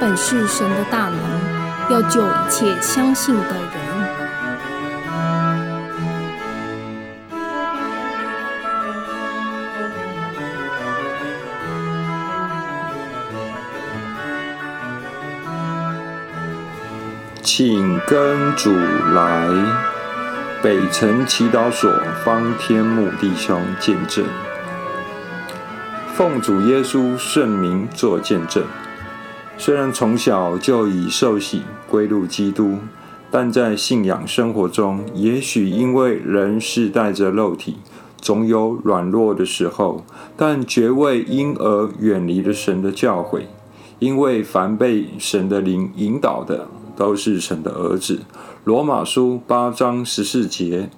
本是神的大能，要救一切相信的人。请跟主来，北城祈祷所方天木弟兄见证，奉主耶稣圣名做见证。虽然从小就已受洗归入基督，但在信仰生活中，也许因为人是带着肉体，总有软弱的时候，但绝未因而远离了神的教诲。因为凡被神的灵引导的，都是神的儿子。罗马书八章十四节，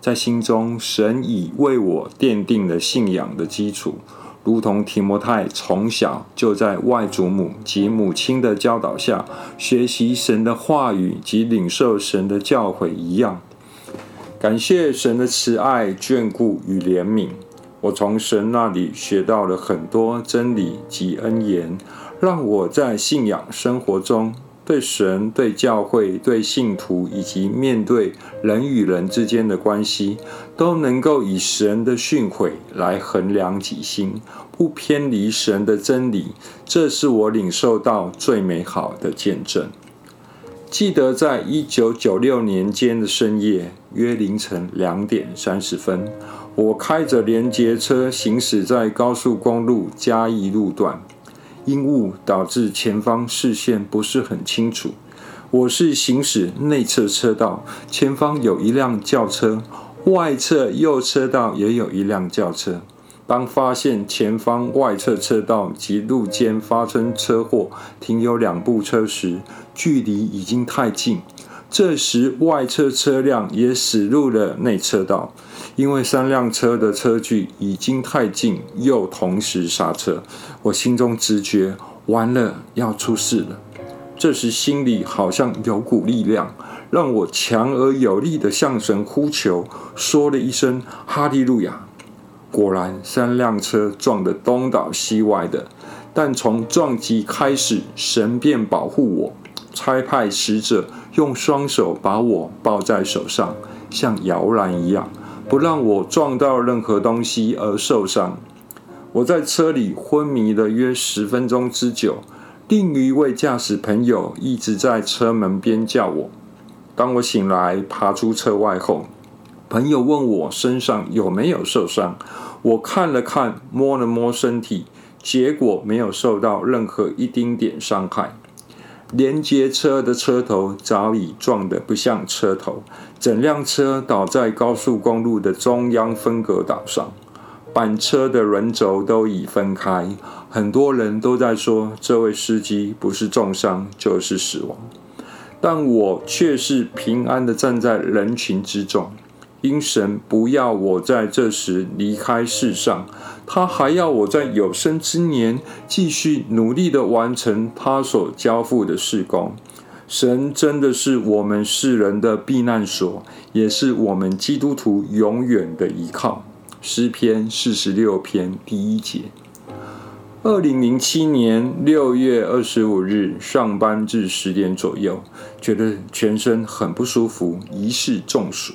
在心中，神已为我奠定了信仰的基础，如同提摩太从小就在外祖母及母亲的教导下学习神的话语及领受神的教诲一样。感谢神的慈爱、眷顾与怜悯，我从神那里学到了很多真理及恩言。让我在信仰生活中，对神、对教会、对信徒，以及面对人与人之间的关系，都能够以神的训诲来衡量己心，不偏离神的真理。这是我领受到最美好的见证。记得在一九九六年间的深夜，约凌晨两点三十分，我开着连接车行驶在高速公路嘉义路段。因雾导致前方视线不是很清楚。我是行驶内侧车道，前方有一辆轿车，外侧右车道也有一辆轿车。当发现前方外侧车道及路肩发生车祸，停有两部车时，距离已经太近。这时外侧车辆也驶入了内车道。因为三辆车的车距已经太近，又同时刹车，我心中直觉完了，要出事了。这时心里好像有股力量，让我强而有力的向神呼求，说了一声“哈利路亚”。果然，三辆车撞得东倒西歪的，但从撞击开始，神便保护我，差派使者用双手把我抱在手上，像摇篮一样。不让我撞到任何东西而受伤。我在车里昏迷了约十分钟之久。另一位驾驶朋友一直在车门边叫我。当我醒来爬出车外后，朋友问我身上有没有受伤。我看了看，摸了摸身体，结果没有受到任何一丁点伤害。连接车的车头早已撞得不像车头，整辆车倒在高速公路的中央分隔岛上，板车的轮轴都已分开。很多人都在说，这位司机不是重伤就是死亡，但我却是平安的站在人群之中。因神不要我在这时离开世上，他还要我在有生之年继续努力的完成他所交付的事工。神真的是我们世人的避难所，也是我们基督徒永远的依靠。诗篇四十六篇第一节。二零零七年六月二十五日上班至十点左右，觉得全身很不舒服，疑似中暑。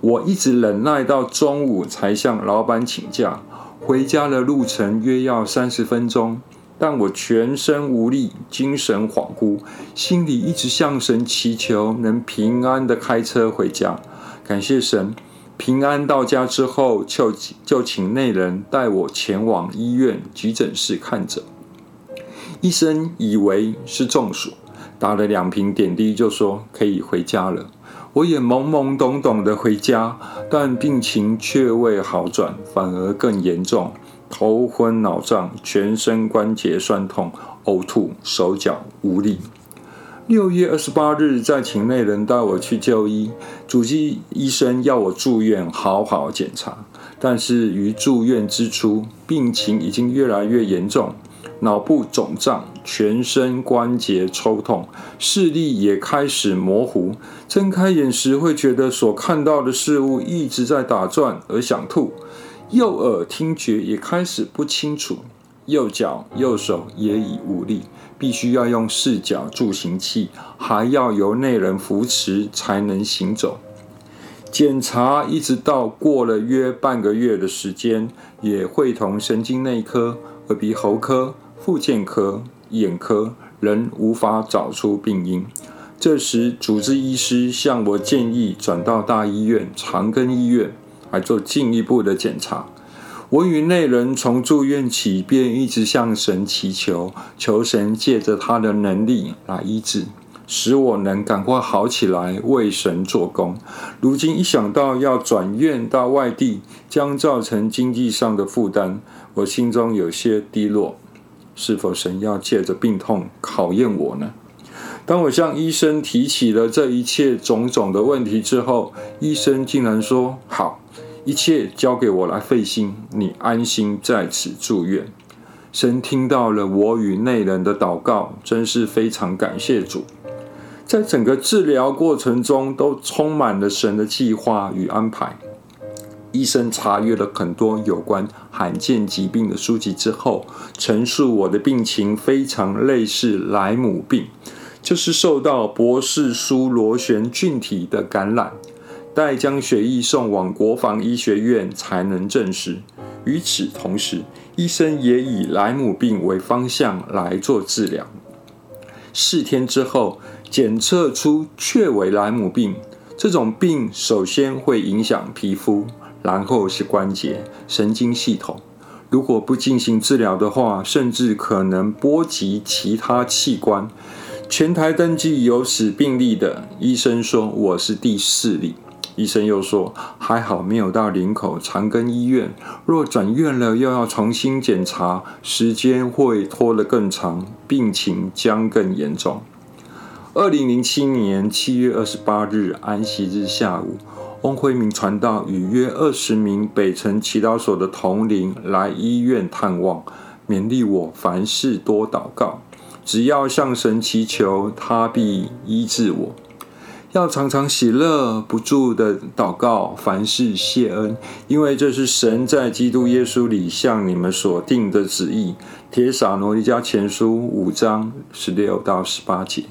我一直忍耐到中午才向老板请假，回家的路程约要三十分钟，但我全身无力，精神恍惚，心里一直向神祈求能平安的开车回家。感谢神，平安到家之后，就就请内人带我前往医院急诊室看诊。医生以为是中暑，打了两瓶点滴，就说可以回家了。我也懵懵懂懂的回家，但病情却未好转，反而更严重，头昏脑胀，全身关节酸痛，呕吐，手脚无力。六月二十八日，在请内人带我去就医，主治医生要我住院好好检查，但是于住院之初，病情已经越来越严重。脑部肿胀，全身关节抽痛，视力也开始模糊。睁开眼时，会觉得所看到的事物一直在打转，而想吐。右耳听觉也开始不清楚，右脚、右手也已无力，必须要用四脚助行器，还要由内人扶持才能行走。检查一直到过了约半个月的时间，也会同神经内科、耳鼻喉科、复健科、眼科，仍无法找出病因。这时，主治医师向我建议转到大医院长庚医院来做进一步的检查。我与内人从住院起便一直向神祈求，求神借着他的能力来医治。使我能赶快好起来，为神做工。如今一想到要转院到外地，将造成经济上的负担，我心中有些低落。是否神要借着病痛考验我呢？当我向医生提起了这一切种种的问题之后，医生竟然说：“好，一切交给我来费心，你安心在此住院。”神听到了我与内人的祷告，真是非常感谢主。在整个治疗过程中，都充满了神的计划与安排。医生查阅了很多有关罕见疾病的书籍之后，陈述我的病情非常类似莱姆病，就是受到博士苏螺旋菌体的感染，待将血液送往国防医学院才能证实。与此同时，医生也以莱姆病为方向来做治疗。四天之后。检测出确为莱姆病，这种病首先会影响皮肤，然后是关节、神经系统。如果不进行治疗的话，甚至可能波及其他器官。全台登记有此病例的医生说我是第四例。医生又说还好没有到林口长庚医院，若转院了又要重新检查，时间会拖得更长，病情将更严重。二零零七年七月二十八日安息日下午，翁辉明传道与约二十名北城祈祷所的同龄来医院探望，勉励我凡事多祷告，只要向神祈求，他必医治我。要常常喜乐不住的祷告，凡事谢恩，因为这是神在基督耶稣里向你们所定的旨意。铁撒罗尼迦前书五章十六到十八节。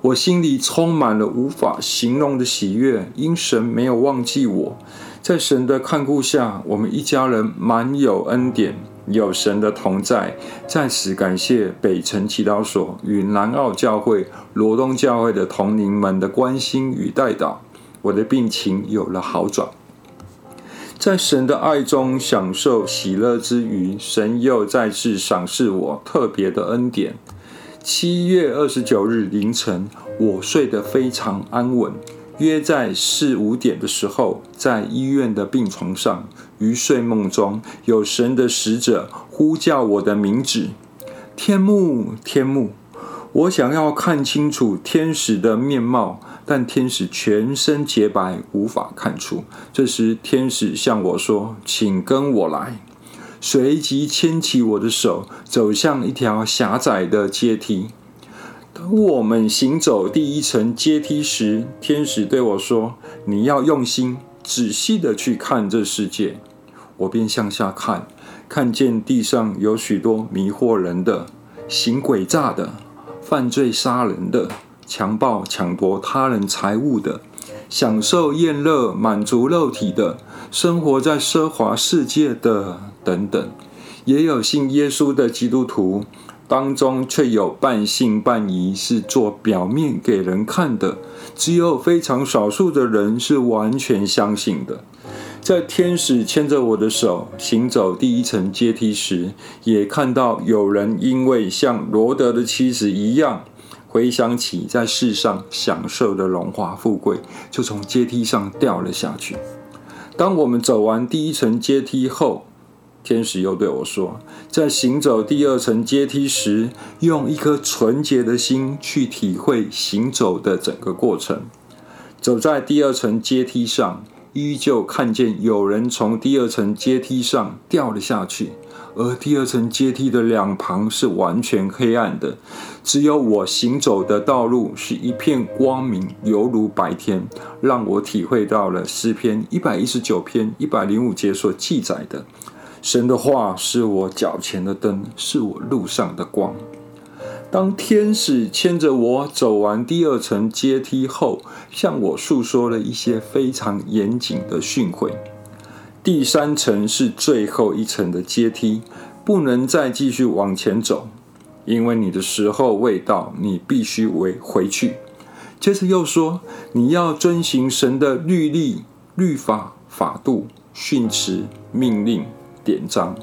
我心里充满了无法形容的喜悦，因神没有忘记我。在神的看顾下，我们一家人满有恩典，有神的同在。在此感谢北城祈祷所与南澳教会、罗东教会的同龄们的关心与带导，我的病情有了好转。在神的爱中享受喜乐之余，神又再次赏赐我特别的恩典。七月二十九日凌晨，我睡得非常安稳。约在四五点的时候，在医院的病床上，于睡梦中，有神的使者呼叫我的名字：“天幕，天幕！”我想要看清楚天使的面貌，但天使全身洁白，无法看出。这时，天使向我说：“请跟我来。”随即牵起我的手，走向一条狭窄的阶梯。当我们行走第一层阶梯时，天使对我说：“你要用心、仔细的去看这世界。”我便向下看，看见地上有许多迷惑人的、行诡诈的、犯罪杀人的、强暴抢夺他人财物的。享受宴乐、满足肉体的生活在奢华世界的等等，也有信耶稣的基督徒当中，却有半信半疑，是做表面给人看的。只有非常少数的人是完全相信的。在天使牵着我的手行走第一层阶梯时，也看到有人因为像罗德的妻子一样。回想起在世上享受的荣华富贵，就从阶梯上掉了下去。当我们走完第一层阶梯后，天使又对我说：“在行走第二层阶梯时，用一颗纯洁的心去体会行走的整个过程。走在第二层阶梯上，依旧看见有人从第二层阶梯上掉了下去。”而第二层阶梯的两旁是完全黑暗的，只有我行走的道路是一片光明，犹如白天，让我体会到了诗篇一百一十九篇一百零五节所记载的：神的话是我脚前的灯，是我路上的光。当天使牵着我走完第二层阶梯后，向我诉说了一些非常严谨的训诲。第三层是最后一层的阶梯，不能再继续往前走，因为你的时候未到，你必须回回去。接着又说，你要遵行神的律例、律法、法度、训词、命令、典章。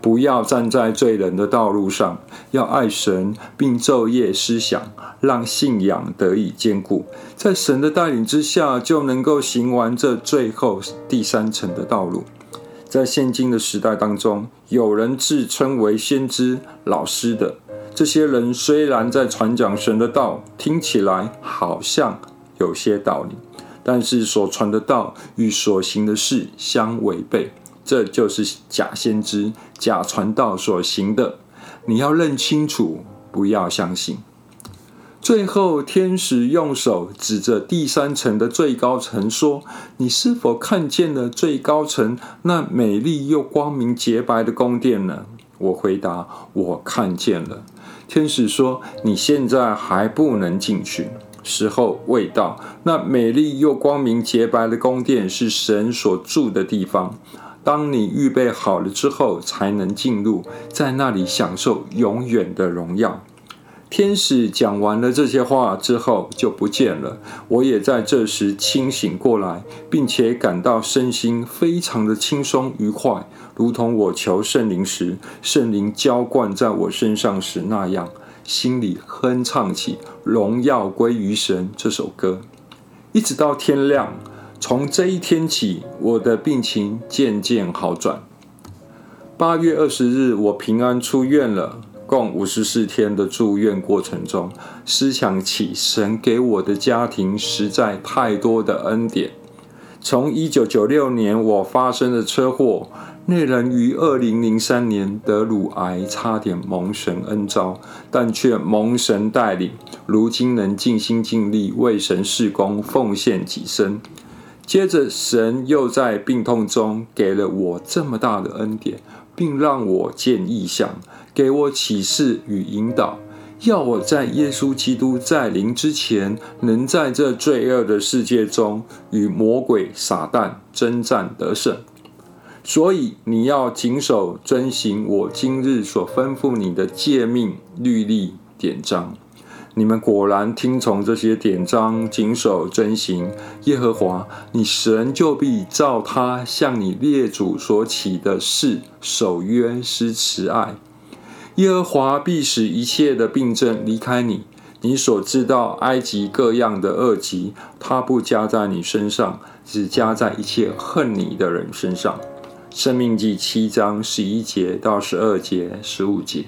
不要站在罪人的道路上，要爱神，并昼夜思想，让信仰得以坚固。在神的带领之下，就能够行完这最后第三层的道路。在现今的时代当中，有人自称为先知、老师的这些人，虽然在传讲神的道，听起来好像有些道理，但是所传的道与所行的事相违背。这就是假先知、假传道所行的，你要认清楚，不要相信。最后，天使用手指着第三层的最高层说：“你是否看见了最高层那美丽又光明洁白的宫殿呢？”我回答：“我看见了。”天使说：“你现在还不能进去，时候未到。那美丽又光明洁白的宫殿是神所住的地方。”当你预备好了之后，才能进入，在那里享受永远的荣耀。天使讲完了这些话之后就不见了。我也在这时清醒过来，并且感到身心非常的轻松愉快，如同我求圣灵时，圣灵浇灌在我身上时那样，心里哼唱起《荣耀归于神》这首歌，一直到天亮。从这一天起，我的病情渐渐好转。八月二十日，我平安出院了。共五十四天的住院过程中，思想起神给我的家庭实在太多的恩典。从一九九六年我发生的车祸，那人于二零零三年得乳癌，差点蒙神恩召，但却蒙神带领，如今能尽心尽力为神事工，奉献己身。接着，神又在病痛中给了我这么大的恩典，并让我见异象，给我启示与引导，要我在耶稣基督在临之前，能在这罪恶的世界中与魔鬼撒旦征战得胜。所以，你要谨守遵行我今日所吩咐你的诫命、律例、典章。你们果然听从这些典章，谨守遵行耶和华，你神就必照他向你列祖所起的事守约施慈爱。耶和华必使一切的病症离开你，你所知道埃及各样的恶疾，他不加在你身上，只加在一切恨你的人身上。生命记七章十一节到十二节、十五节。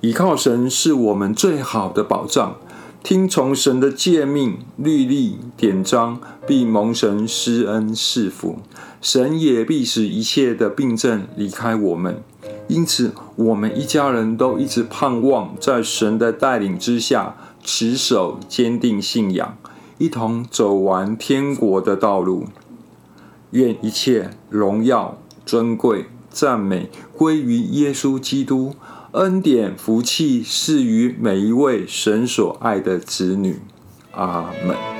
倚靠神是我们最好的保障，听从神的诫命、律例、典章，必蒙神施恩赐福。神也必使一切的病症离开我们。因此，我们一家人都一直盼望在神的带领之下，持守坚定信仰，一同走完天国的道路。愿一切荣耀、尊贵、赞美归于耶稣基督。恩典福气是于每一位神所爱的子女，阿门。